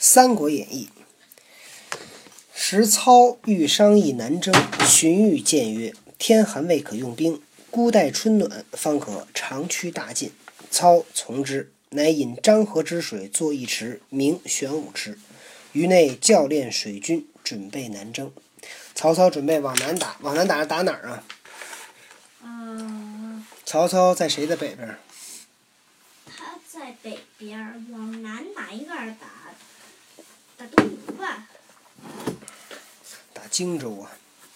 三国演义》时操欲商议南征，荀彧谏曰：“天寒未可用兵，孤待春暖，方可长驱大进。”操从之，乃引漳河之水作一池，名玄武池，于内教练水军，准备南征。曹操准备往南打，往南打打哪儿啊？嗯，曹操在谁的北边？他在北边，往南哪一个儿打？打东吴吧？打荆州啊。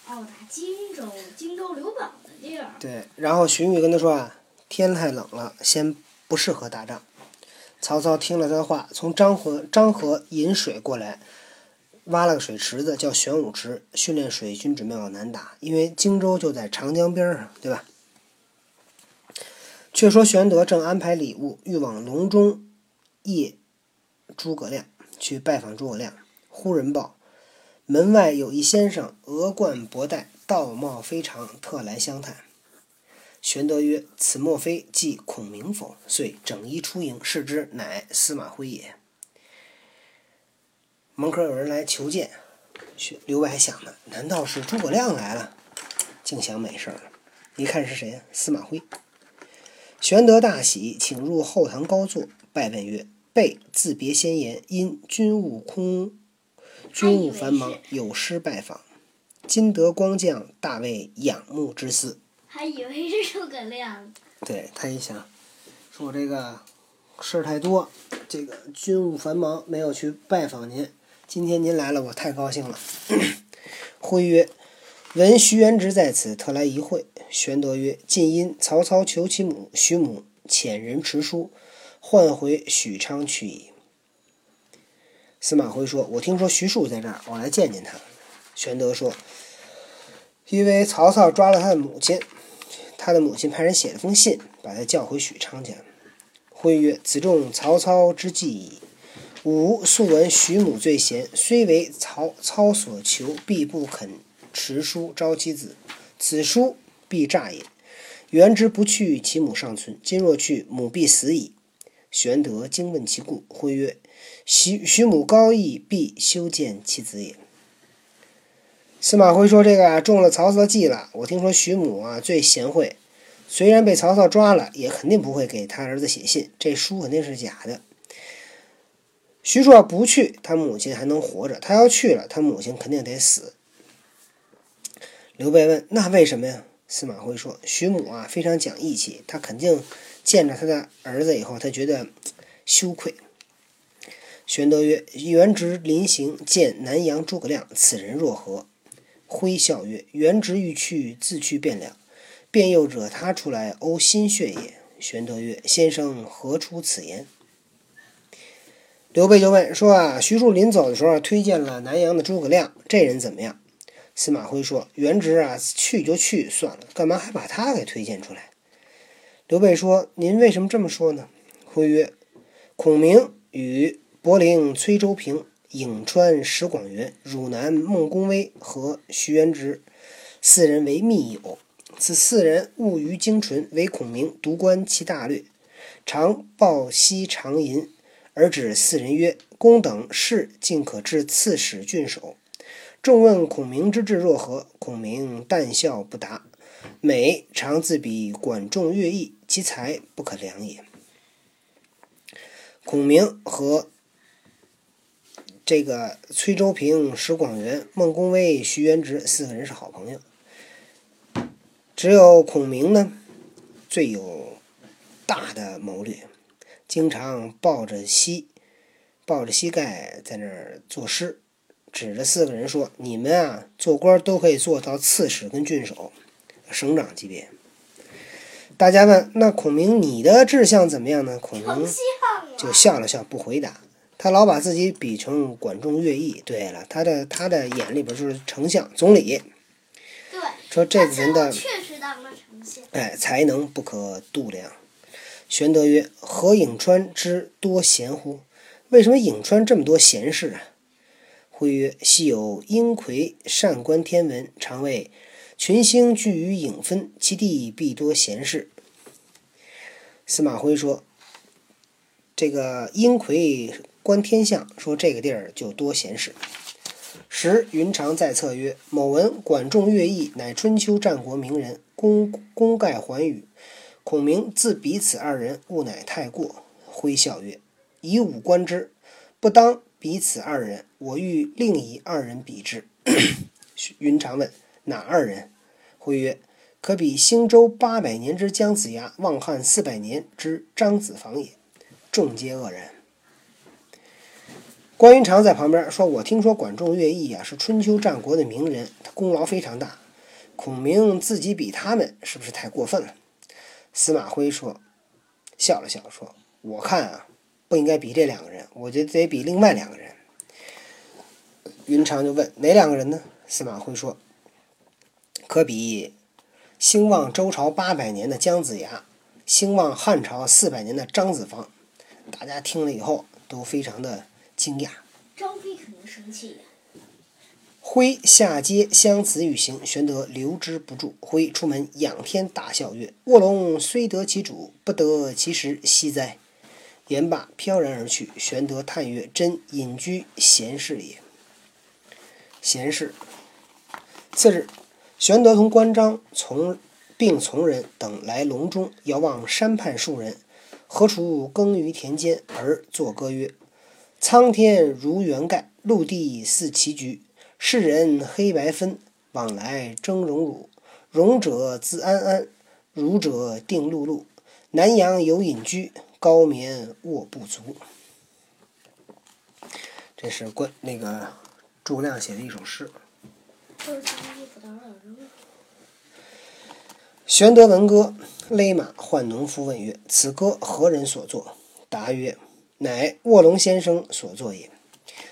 哦，打荆州，荆州刘表的地儿。对，然后荀彧跟他说啊，天太冷了，先不适合打仗。曹操听了他的话，从漳河漳河引水过来，挖了个水池子，叫玄武池，训练水军准备往南打。因为荆州就在长江边上，对吧？却说玄德正安排礼物，欲往隆中谒诸葛亮，去拜访诸葛亮。忽人报，门外有一先生，额冠博带，道貌非常，特来相探。玄德曰：“此莫非即孔明否？”遂整衣出迎，视之，乃司马徽也。门口有人来求见，刘备还想呢，难道是诸葛亮来了？竟想美事了。一看是谁呀？司马徽。玄德大喜，请入后堂高坐，拜问曰：“备自别先言，因军务空，军务繁忙，有失拜访。今得光将，大为仰慕之思。”还以为是诸葛亮。对他一想，说我这个事儿太多，这个军务繁忙，没有去拜访您。今天您来了，我太高兴了。徽曰：“闻徐元直在此，特来一会。”玄德曰：“近因曹操求其母，徐母遣人持书，唤回许昌去矣。”司马徽说：“我听说徐庶在这儿，我来见见他。”玄德说：“因为曹操抓了他的母亲。”他的母亲派人写了封信，把他叫回许昌去了。徽曰：“此众曹操之计矣。吾素闻徐母最贤，虽为曹操所求，必不肯持书招其子。此书必诈也。原之不去，其母尚存；今若去，母必死矣。”玄德惊问其故，徽曰：“徐徐母高义，必修建其子也。”司马徽说：“这个啊，中了曹操的计了。我听说徐母啊最贤惠，虽然被曹操抓了，也肯定不会给他儿子写信。这书肯定是假的。徐庶不去，他母亲还能活着；他要去了，他母亲肯定得死。”刘备问：“那为什么呀？”司马徽说：“徐母啊非常讲义气，他肯定见着他的儿子以后，他觉得羞愧。”玄德曰：“元直临行见南阳诸葛亮，此人若何？”徽笑曰：“元直欲去，自去便了，便又惹他出来呕心血也。”玄德曰：“先生何出此言？”刘备就问说：“啊，徐庶临走的时候推荐了南阳的诸葛亮，这人怎么样？”司马徽说：“元直啊，去就去算了，干嘛还把他给推荐出来？”刘备说：“您为什么这么说呢？”徽曰：“孔明与伯陵崔州平。”颍川石广元、汝南孟公威和徐元直四人为密友。此四人务于精纯，唯孔明独观其大略，常抱膝长吟，而指四人曰：“公等事尽可至刺史郡守。”众问孔明之志若何？孔明淡笑不答。每常自比管仲、乐毅，其才不可量也。孔明和这个崔州平、石广元、孟公威、徐元直四个人是好朋友，只有孔明呢最有大的谋略，经常抱着膝抱着膝盖在那儿作诗，指着四个人说：“你们啊，做官都可以做到刺史跟郡守、省长级别。”大家问：“那孔明你的志向怎么样呢？”孔明就笑了笑，不回答。他老把自己比成管仲、乐毅。对了，他的他的眼里边就是丞相、总理。对，说这个人的确实当了丞相。哎，才能不可度量。玄德曰：“何颍川之多贤乎？为什么颍川这么多贤士啊？”徽曰：“昔有阴魁善观天文，常谓群星聚于影分，其地必多贤士。”司马徽说：“这个阴魁。”观天象，说这个地儿就多闲事。时云长在侧曰：“某闻管仲、乐毅乃春秋战国名人，功功盖寰宇。孔明自彼此二人，勿乃太过。”挥笑曰：“以武观之，不当彼此二人。我欲另以二人比之。” 云长问：“哪二人？”挥曰：“可比兴周八百年之姜子牙，望汉四百年之张子房也。”众皆愕然。关云长在旁边说：“我听说管仲、乐毅啊是春秋战国的名人，他功劳非常大。孔明自己比他们，是不是太过分了？”司马徽说：“笑了笑说，我看啊，不应该比这两个人，我觉得得比另外两个人。”云长就问：“哪两个人呢？”司马徽说：“可比兴旺周朝八百年的姜子牙，兴旺汉朝四百年的张子房。”大家听了以后都非常的。惊讶，张飞肯定生气呀。挥下阶相辞与行，玄德留之不住。挥出门仰天大笑曰：“卧龙虽得其主，不得其时，惜哉！”言罢飘然而去。玄德叹曰：“真隐居闲事也。”闲事。次日，玄德同关张从并从人等来隆中，遥望山畔数人，何处耕于田间，而作歌曰。苍天如圆盖，陆地似棋局。世人黑白分，往来争荣辱。荣者自安安，辱者定碌碌。南阳有隐居，高眠卧不足。这是关那个诸葛亮写的一首诗。玄德闻歌，勒马唤农夫问曰：“此歌何人所作？”答曰。乃卧龙先生所作也。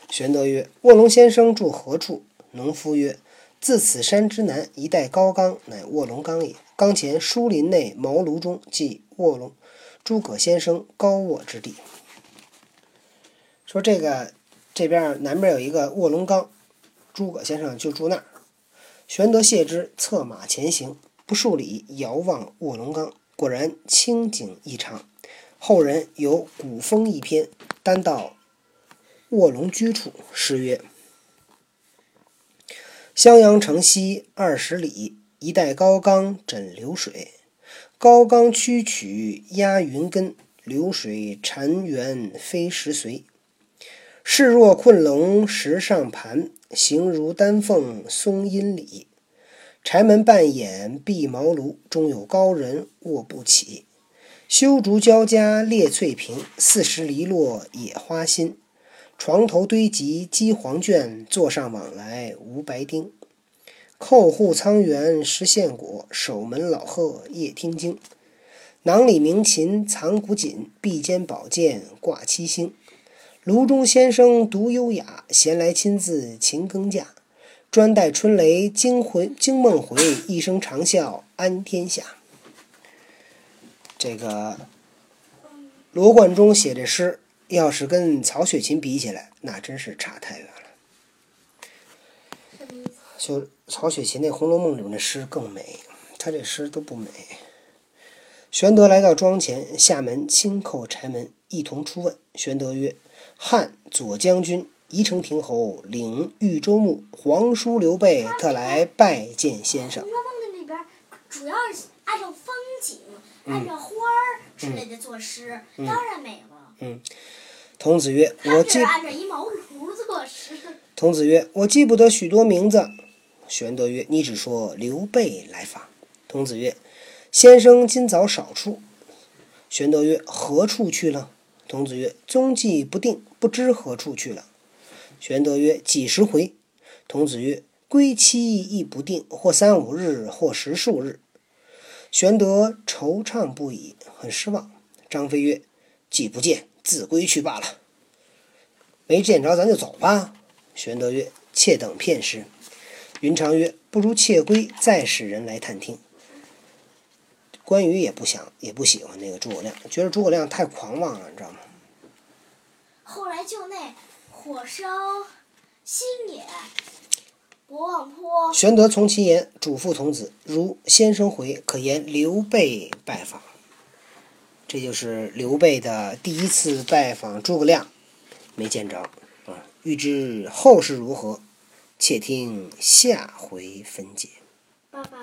玄德曰：“卧龙先生住何处？”农夫曰：“自此山之南一带高冈，乃卧龙冈也。冈前疏林内茅庐中，即卧龙诸葛先生高卧之地。”说这个这边南边有一个卧龙冈，诸葛先生就住那儿。玄德谢之，策马前行，不数里，遥望卧龙岗，果然清景异常。后人有古风一篇，单到卧龙居处，诗曰：“襄阳城西二十里，一带高冈枕流水。高冈曲曲压云根，流水潺湲飞石髓。势若困龙石上盘，形如丹凤松阴里。柴门半掩闭茅庐，中有高人卧不起。”修竹交加列翠屏，四时篱落野花新。床头堆积鸡黄卷，座上往来无白丁。扣户苍猿食献果，守门老鹤夜听经。囊里鸣琴藏古锦，臂间宝剑挂七星。炉中先生独优雅，闲来亲自勤耕稼。专待春雷惊魂惊梦回，一声长啸安天下。这个罗贯中写这诗，要是跟曹雪芹比起来，那真是差太远了。就曹雪芹那《红楼梦》里面的诗更美，他这诗都不美。玄德来到庄前，下门轻叩柴门，一同出问。玄德曰：“汉左将军、宜城亭侯领豫州牧皇叔刘备，特来拜见先生。”《红楼梦》的里边主要是按照风景。按照花儿之类的作诗，当然美了。嗯，童子曰：“我记。”按照一毛图作诗。童子曰：“我记不得许多名字。”玄德曰：“你只说刘备来访。”童子曰：“先生今早少出。”玄德曰：“何处去了？”童子曰：“踪迹不定，不知何处去了。”玄德曰：“几时回？”童子曰：“归期亦不定，或三五日，或十数日。”玄德惆怅不已，很失望。张飞曰：“既不见，自归去罢了。没见着，咱就走吧。”玄德曰：“且等片时。”云长曰：“不如且归，再使人来探听。”关羽也不想，也不喜欢那个诸葛亮，觉得诸葛亮太狂妄了，你知道吗？后来就那火烧新野。玄德从其言，嘱咐童子：“如先生回，可言刘备拜访。”这就是刘备的第一次拜访诸葛亮，没见着啊。欲知后事如何，且听下回分解。爸爸。